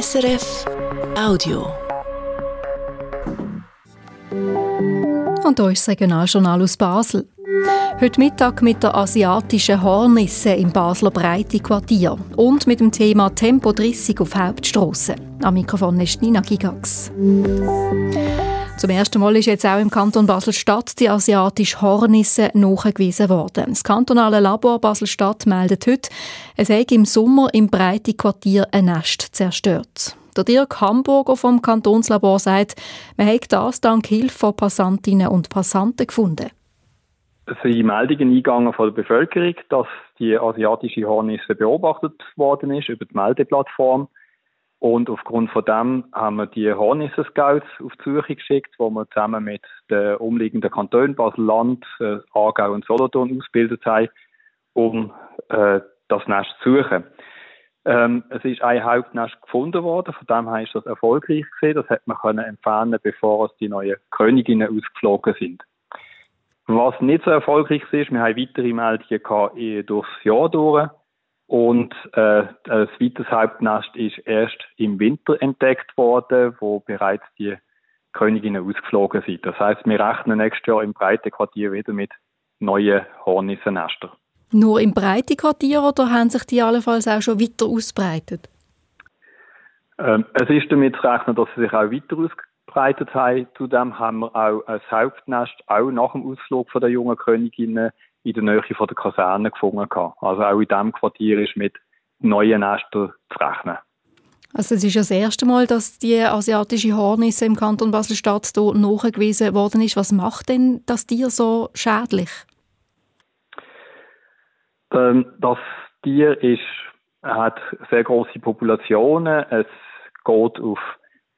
SRF Audio. Und hier ist das Regionaljournal aus Basel. Heute Mittag mit der asiatischen Hornisse im Basler Breite-Quartier und mit dem Thema Tempo 30 auf Hauptstrasse. Am Mikrofon ist Nina Gigax. Zum ersten Mal ist jetzt auch im Kanton Basel-Stadt die asiatische Hornisse nachgewiesen worden. Das kantonale Labor Basel-Stadt meldet heute, es sei im Sommer im Breite-Quartier ein Nest zerstört. Der Dirk Hamburger vom Kantonslabor sagt, man hat das dank Hilfe von Passantinnen und Passanten gefunden. Es sind Meldungen eingegangen von der Bevölkerung, dass die asiatische Hornisse beobachtet worden ist über die Meldeplattform. Und aufgrund von dem haben wir die Hornisse Scouts auf Suche geschickt, wo wir zusammen mit den umliegenden Kantonen Basel-Land, äh, Aargau und Solothurn ausgebildet haben, um äh, das Nest zu suchen. Ähm, es ist ein Hauptnest gefunden worden, von dem her ist das erfolgreich gewesen. Das hat man können entfernen, bevor es die neuen Königinnen ausgeflogen sind. Was nicht so erfolgreich ist, wir haben weitere Meldungen gehabt, durchs Jahr durch. Und äh, ein weiteres Hauptnest ist erst im Winter entdeckt worden, wo bereits die Königinnen ausgeflogen sind. Das heißt, wir rechnen nächstes Jahr im Breitenquartier wieder mit neuen Hornissennestern. Nur im Breitenquartier oder haben sich die allenfalls auch schon weiter ausbreitet? Ähm, es ist damit zu rechnen, dass sie sich auch weiter ausgebreitet haben. Zudem haben wir auch ein Hauptnest, auch nach dem Ausflug von der jungen Königinnen, in der Nähe von der Kaserne gefunden. Also auch in diesem Quartier ist mit neuen Nestern zu rechnen. Also es ist ja das erste Mal, dass die asiatische Hornisse im Kanton Basel-Stadt hier nachgewiesen worden ist. Was macht denn das Tier so schädlich? Ähm, das Tier ist, hat sehr große Populationen. Es geht auf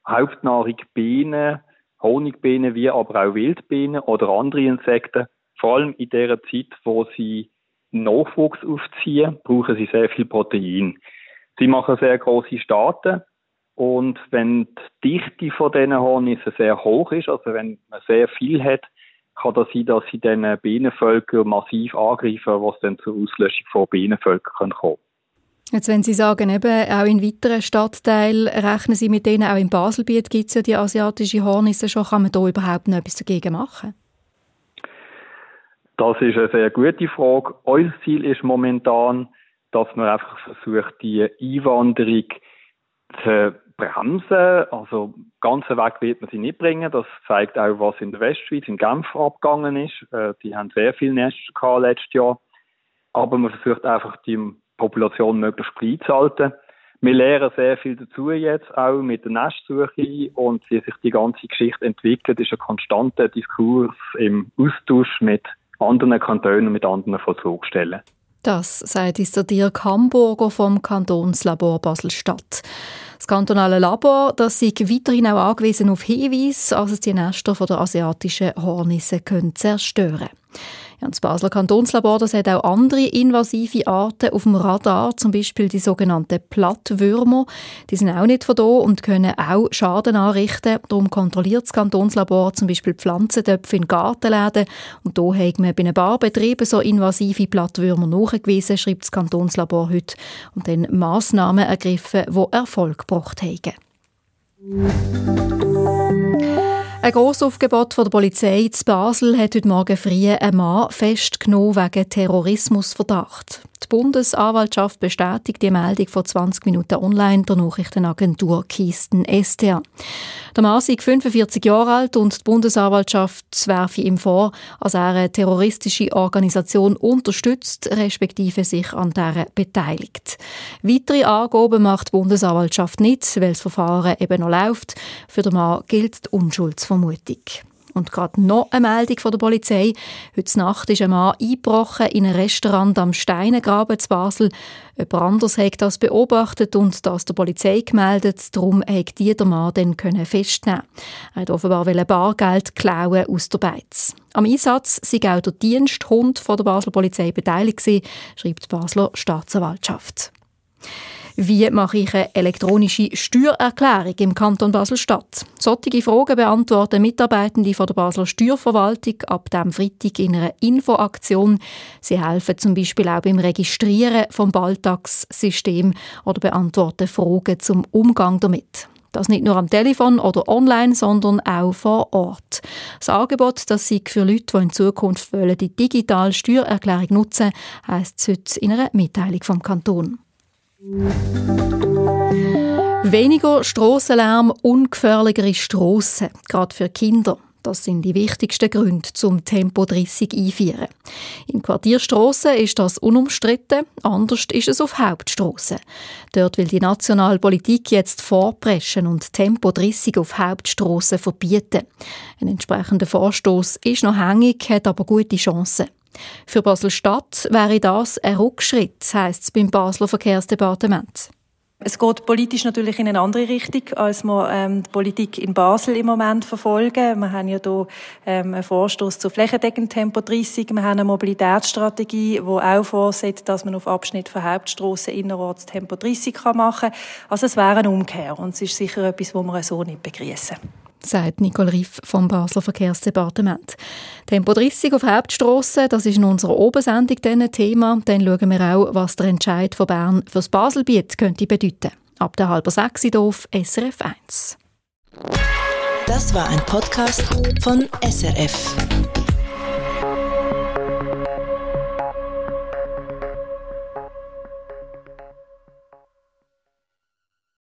Hauptnahrung Bienen, Honigbienen wie aber auch Wildbienen oder andere Insekten. Vor allem in der Zeit, wo sie Nachwuchs aufziehen, brauchen sie sehr viel Protein. Sie machen sehr große Staaten und wenn die Dichte von diesen Hornissen sehr hoch ist, also wenn man sehr viel hat, kann das sein, dass sie dann Bienenvölker massiv angreifen, was dann zur Auslöschung von Bienenvölkern kommen Jetzt, wenn Sie sagen, eben auch in weiteren Stadtteilen rechnen Sie mit denen, auch im Baselbiet gibt es ja die asiatische Hornisse schon, kann man da überhaupt noch etwas dagegen machen? Das ist eine sehr gute Frage. Unser Ziel ist momentan, dass man einfach versucht, die Einwanderung zu bremsen. Also ganz weg wird man sie nicht bringen. Das zeigt auch, was in der Westschweiz, in Genf abgegangen ist. Äh, die haben sehr viel Nester gehabt letztes Jahr. Aber man versucht einfach, die Population möglichst klein zu halten. Wir lernen sehr viel dazu jetzt, auch mit der Nestsuche und wie sich die ganze Geschichte entwickelt, ist ein konstanter Diskurs im Austausch mit anderen Kantonen mit anderen Vollzugsstellen. Das sagt uns der Dirk Hamburger vom Kantonslabor Basel-Stadt. Das kantonale Labor das sei weiterhin auch angewiesen auf Hinweise, als es die Nester der asiatischen Hornisse können zerstören können. Ja, das Basler Kantonslabor das hat auch andere invasive Arten auf dem Radar, zum Beispiel die sogenannten Plattwürmer. Die sind auch nicht von hier und können auch Schaden anrichten. Darum kontrolliert das Kantonslabor zum Beispiel Pflanzentöpfe in Gartenläden. Und hier hat man bei einem paar Betrieben so invasive Plattwürmer nachgewiesen, schreibt das Kantonslabor heute. Und dann Massnahmen ergriffen, die Erfolg gebracht haben. Ein Grossaufgebot von der Polizei in Basel hat heute Morgen früh einen Mann festgenommen wegen Terrorismusverdacht. Die Bundesanwaltschaft bestätigt die Meldung von 20 Minuten online der Nachrichtenagentur Kisten STA. Der Mann ist 45 Jahre alt und die Bundesanwaltschaft werfe ihm vor, dass er eine terroristische Organisation unterstützt, respektive sich an der beteiligt. Weitere Angaben macht die Bundesanwaltschaft nicht, weil das Verfahren eben noch läuft. Für den Mann gilt die Unschuldsvermutung. Und gerade noch eine Meldung von der Polizei. Heute Nacht ist ein Mann eingebrochen in ein Restaurant am Steinengraben zu Basel. Jemand anders hat das beobachtet und das der Polizei gemeldet. Darum hat die der Mann dann festnehmen Er hat offenbar Bargeld klauen aus der Beiz. Am Einsatz sei auch der Diensthund von der Basler Polizei beteiligt gewesen, schreibt die Basler Staatsanwaltschaft. Wie mache ich eine elektronische Steuererklärung im Kanton Basel-Stadt? Solche Fragen beantworten Mitarbeitende von der Basler Steuerverwaltung ab dem Freitag in einer Infoaktion. Sie helfen zum Beispiel auch beim Registrieren vom Balltagssystem oder beantworten Fragen zum Umgang damit. Das nicht nur am Telefon oder online, sondern auch vor Ort. Das Angebot, das sie für Leute, die in Zukunft wollen, die digitale Steuererklärung nutzen, heisst es heute in einer Mitteilung vom Kanton. Weniger Strassenlärm, ungefährlichere Strassen, gerade für Kinder. Das sind die wichtigsten Gründe zum Tempo 30 einführen. In Quartierstrassen ist das unumstritten, anders ist es auf Hauptstrassen. Dort will die nationale Politik jetzt vorpreschen und Tempo 30 auf Hauptstrassen verbieten. Ein entsprechender Vorstoß ist noch hängig, hat aber gute Chancen. Für Basel-Stadt wäre das ein Rückschritt, heisst es beim Basler Verkehrsdepartement. Es geht politisch natürlich in eine andere Richtung, als wir ähm, die Politik in Basel im Moment verfolgen. Wir haben ja hier ähm, einen Vorstoß zu flächendeckend Tempo 30. Wir haben eine Mobilitätsstrategie, die auch vorsieht, dass man auf Abschnitt von Hauptstrassen innerorts Tempo 30 machen kann. Also es wäre eine Umkehr und es ist sicher etwas, wo wir so nicht begrüßen sagt Nicole Riff vom Basler Verkehrsdepartement. Tempo 30 auf Hauptstrasse, das ist in unserer Obersendung ein Thema. Dann schauen wir auch, was der Entscheid von Bern fürs Baselbiet könnte bedeuten. Ab der halben sechs auf SRF 1. Das war ein Podcast von SRF.